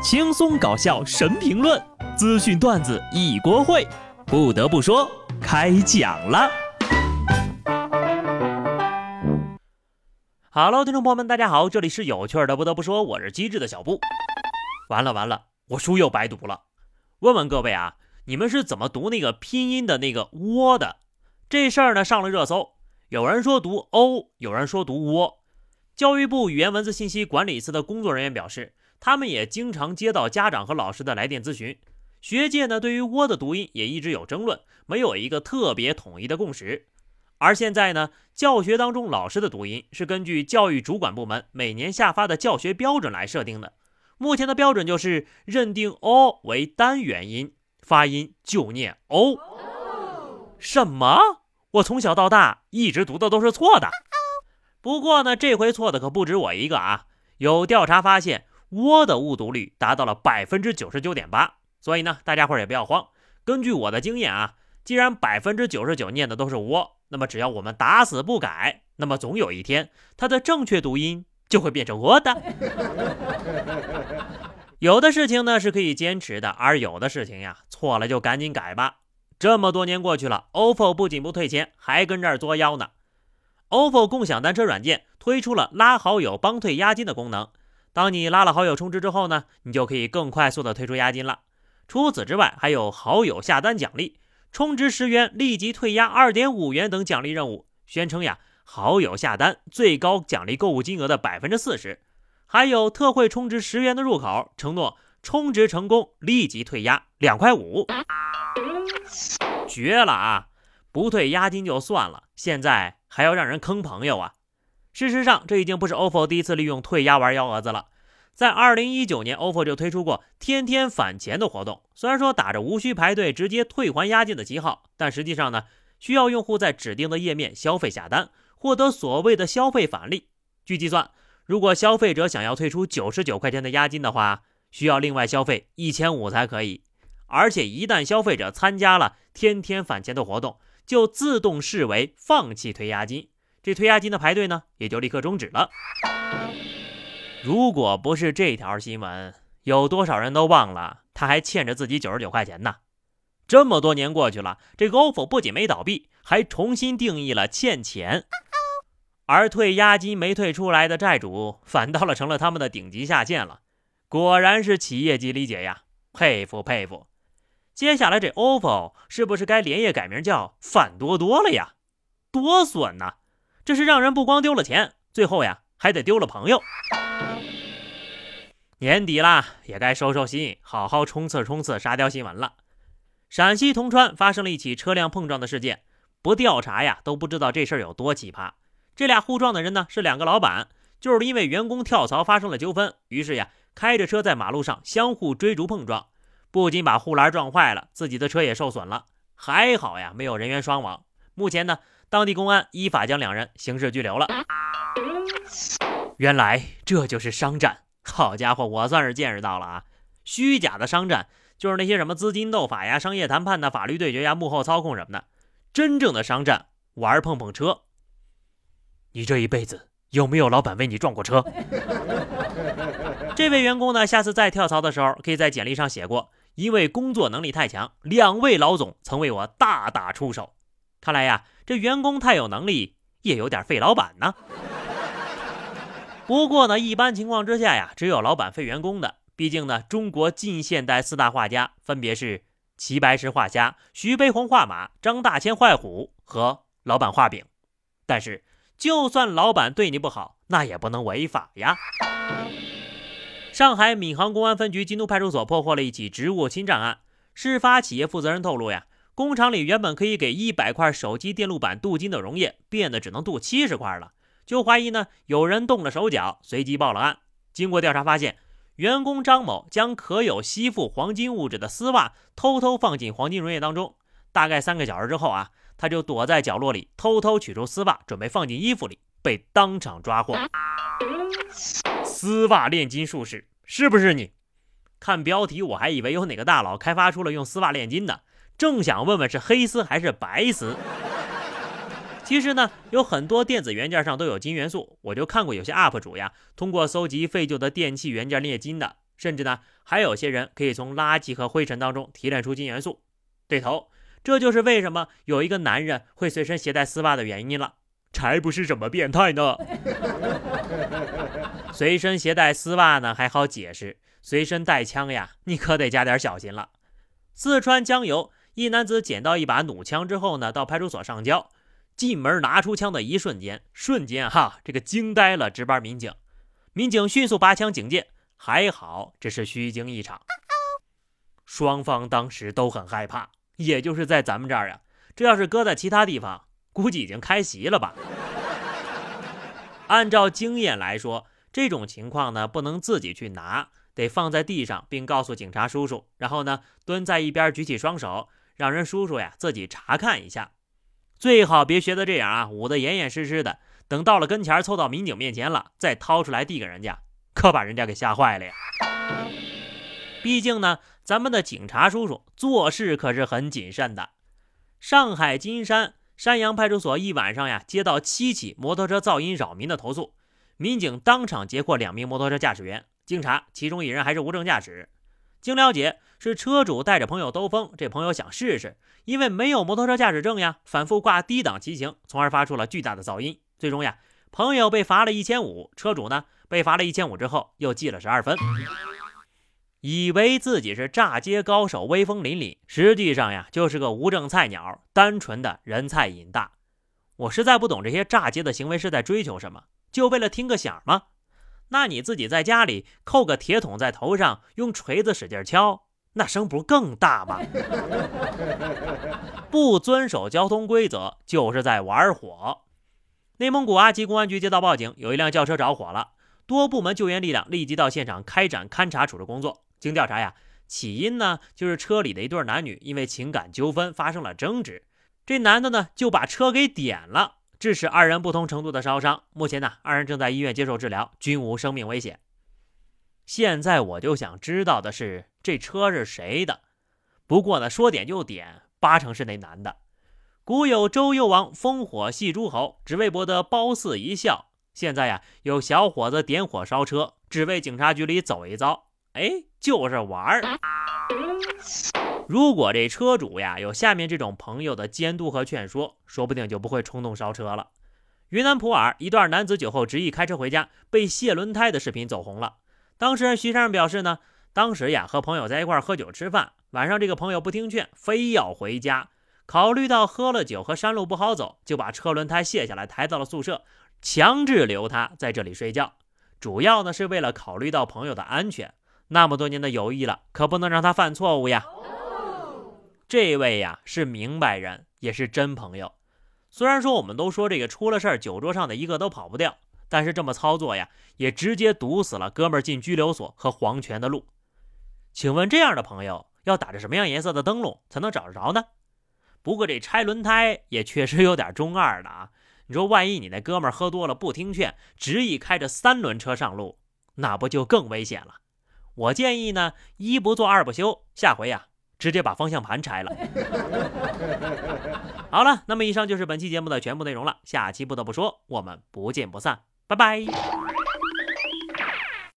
轻松搞笑神评论，资讯段子一锅烩。不得不说，开讲了。Hello，听众朋友们，大家好，这里是有趣的。不得不说，我是机智的小布。完了完了，我书又白读了。问问各位啊，你们是怎么读那个拼音的那个窝的？这事儿呢上了热搜，有人说读欧，有人说读窝。教育部语言文字信息管理司的工作人员表示，他们也经常接到家长和老师的来电咨询。学界呢对于“窝”的读音也一直有争论，没有一个特别统一的共识。而现在呢，教学当中老师的读音是根据教育主管部门每年下发的教学标准来设定的。目前的标准就是认定 “o” 为单元音，发音就念 “o”。什么？我从小到大一直读的都是错的。不过呢，这回错的可不止我一个啊！有调查发现，窝的误读率达到了百分之九十九点八。所以呢，大家伙也不要慌。根据我的经验啊，既然百分之九十九念的都是窝，那么只要我们打死不改，那么总有一天它的正确读音就会变成窝的。有的事情呢是可以坚持的，而有的事情呀，错了就赶紧改吧。这么多年过去了，OPPO 不仅不退钱，还跟这儿作妖呢。OPPO 共享单车软件推出了拉好友帮退押金的功能。当你拉了好友充值之后呢，你就可以更快速的退出押金了。除此之外，还有好友下单奖励，充值十元立即退押二点五元等奖励任务。宣称呀，好友下单最高奖励购物金额的百分之四十。还有特惠充值十元的入口，承诺充值成功立即退押两块五。绝了啊！不退押金就算了，现在还要让人坑朋友啊！事实上，这已经不是 OFO 第一次利用退押玩幺蛾子了。在2019年，OFO 就推出过天天返钱的活动。虽然说打着无需排队直接退还押金的旗号，但实际上呢，需要用户在指定的页面消费下单，获得所谓的消费返利。据计算，如果消费者想要退出九十九块钱的押金的话，需要另外消费一千五才可以。而且一旦消费者参加了天天返钱的活动，就自动视为放弃退押金，这退押金的排队呢也就立刻终止了。如果不是这条新闻，有多少人都忘了他还欠着自己九十九块钱呢？这么多年过去了，这个 OFO 不仅没倒闭，还重新定义了欠钱，而退押金没退出来的债主，反倒了成了他们的顶级下线了。果然是企业级理解呀，佩服佩服。接下来这 OFO 是不是该连夜改名叫反多多了呀？多损呐！这是让人不光丢了钱，最后呀还得丢了朋友。年底啦，也该收收心，好好冲刺冲刺沙雕新闻了。陕西铜川发生了一起车辆碰撞的事件，不调查呀都不知道这事儿有多奇葩。这俩互撞的人呢是两个老板，就是因为员工跳槽发生了纠纷，于是呀开着车在马路上相互追逐碰撞。不仅把护栏撞坏了，自己的车也受损了。还好呀，没有人员伤亡。目前呢，当地公安依法将两人刑事拘留了。原来这就是商战，好家伙，我算是见识到了啊！虚假的商战就是那些什么资金斗法呀、商业谈判呐、法律对决呀、幕后操控什么的。真正的商战，玩碰碰车。你这一辈子有没有老板为你撞过车？这位员工呢，下次再跳槽的时候，可以在简历上写过。因为工作能力太强，两位老总曾为我大打出手。看来呀，这员工太有能力，也有点费老板呢。不过呢，一般情况之下呀，只有老板费员工的。毕竟呢，中国近现代四大画家分别是齐白石画虾、徐悲鸿画马、张大千画虎和老板画饼。但是，就算老板对你不好，那也不能违法呀。上海闵行公安分局金都派出所破获了一起职务侵占案。事发企业负责人透露呀，工厂里原本可以给一百块手机电路板镀金的溶液，变得只能镀七十块了，就怀疑呢有人动了手脚，随即报了案。经过调查发现，员工张某将可有吸附黄金物质的丝袜偷偷放进黄金溶液当中，大概三个小时之后啊，他就躲在角落里偷偷取出丝袜，准备放进衣服里，被当场抓获。丝袜炼金术士是不是你？看标题我还以为有哪个大佬开发出了用丝袜炼金的，正想问问是黑丝还是白丝。其实呢，有很多电子元件上都有金元素，我就看过有些 UP 主呀，通过搜集废旧的电器元件炼金的，甚至呢，还有些人可以从垃圾和灰尘当中提炼出金元素。对头，这就是为什么有一个男人会随身携带丝袜的原因了。才不是什么变态呢！随身携带丝袜呢还好解释，随身带枪呀，你可得加点小心了。四川江油一男子捡到一把弩枪之后呢，到派出所上交，进门拿出枪的一瞬间，瞬间哈，这个惊呆了值班民警。民警迅速拔枪警戒，还好这是虚惊一场。双方当时都很害怕，也就是在咱们这儿啊，这要是搁在其他地方。估计已经开席了吧？按照经验来说，这种情况呢，不能自己去拿，得放在地上，并告诉警察叔叔，然后呢，蹲在一边举起双手，让人叔叔呀自己查看一下。最好别学的这样啊，捂得严严实实的。等到了跟前，凑到民警面前了，再掏出来递给人家，可把人家给吓坏了呀。毕竟呢，咱们的警察叔叔做事可是很谨慎的。上海金山。山阳派出所一晚上呀，接到七起摩托车噪音扰民的投诉，民警当场截获两名摩托车驾驶员。经查，其中一人还是无证驾驶。经了解，是车主带着朋友兜风，这朋友想试试，因为没有摩托车驾驶证呀，反复挂低档骑行，从而发出了巨大的噪音。最终呀，朋友被罚了一千五，车主呢被罚了一千五之后又记了十二分。以为自己是炸街高手，威风凛凛，实际上呀，就是个无证菜鸟，单纯的人菜瘾大。我实在不懂这些炸街的行为是在追求什么，就为了听个响吗？那你自己在家里扣个铁桶在头上，用锤子使劲敲，那声不更大吗？不遵守交通规则，就是在玩火。内蒙古阿吉公安局接到报警，有一辆轿车着火了，多部门救援力量立即到现场开展勘查处置工作。经调查呀，起因呢就是车里的一对男女因为情感纠纷发生了争执，这男的呢就把车给点了，致使二人不同程度的烧伤。目前呢，二人正在医院接受治疗，均无生命危险。现在我就想知道的是，这车是谁的？不过呢，说点就点，八成是那男的。古有周幽王烽火戏诸侯，只为博得褒姒一笑。现在呀，有小伙子点火烧车，只为警察局里走一遭。哎，就是玩儿。如果这车主呀有下面这种朋友的监督和劝说，说不定就不会冲动烧车了。云南普洱一段男子酒后执意开车回家被卸轮胎的视频走红了。当事人徐先生表示呢，当时呀和朋友在一块喝酒吃饭，晚上这个朋友不听劝，非要回家。考虑到喝了酒和山路不好走，就把车轮胎卸下来抬到了宿舍，强制留他在这里睡觉。主要呢是为了考虑到朋友的安全。那么多年的友谊了，可不能让他犯错误呀。这位呀是明白人，也是真朋友。虽然说我们都说这个出了事儿，酒桌上的一个都跑不掉，但是这么操作呀，也直接堵死了哥们儿进拘留所和黄泉的路。请问这样的朋友要打着什么样颜色的灯笼才能找得着呢？不过这拆轮胎也确实有点中二的啊。你说万一你那哥们儿喝多了不听劝，执意开着三轮车上路，那不就更危险了？我建议呢，一不做二不休，下回呀，直接把方向盘拆了。好了，那么以上就是本期节目的全部内容了，下期不得不说，我们不见不散，拜拜。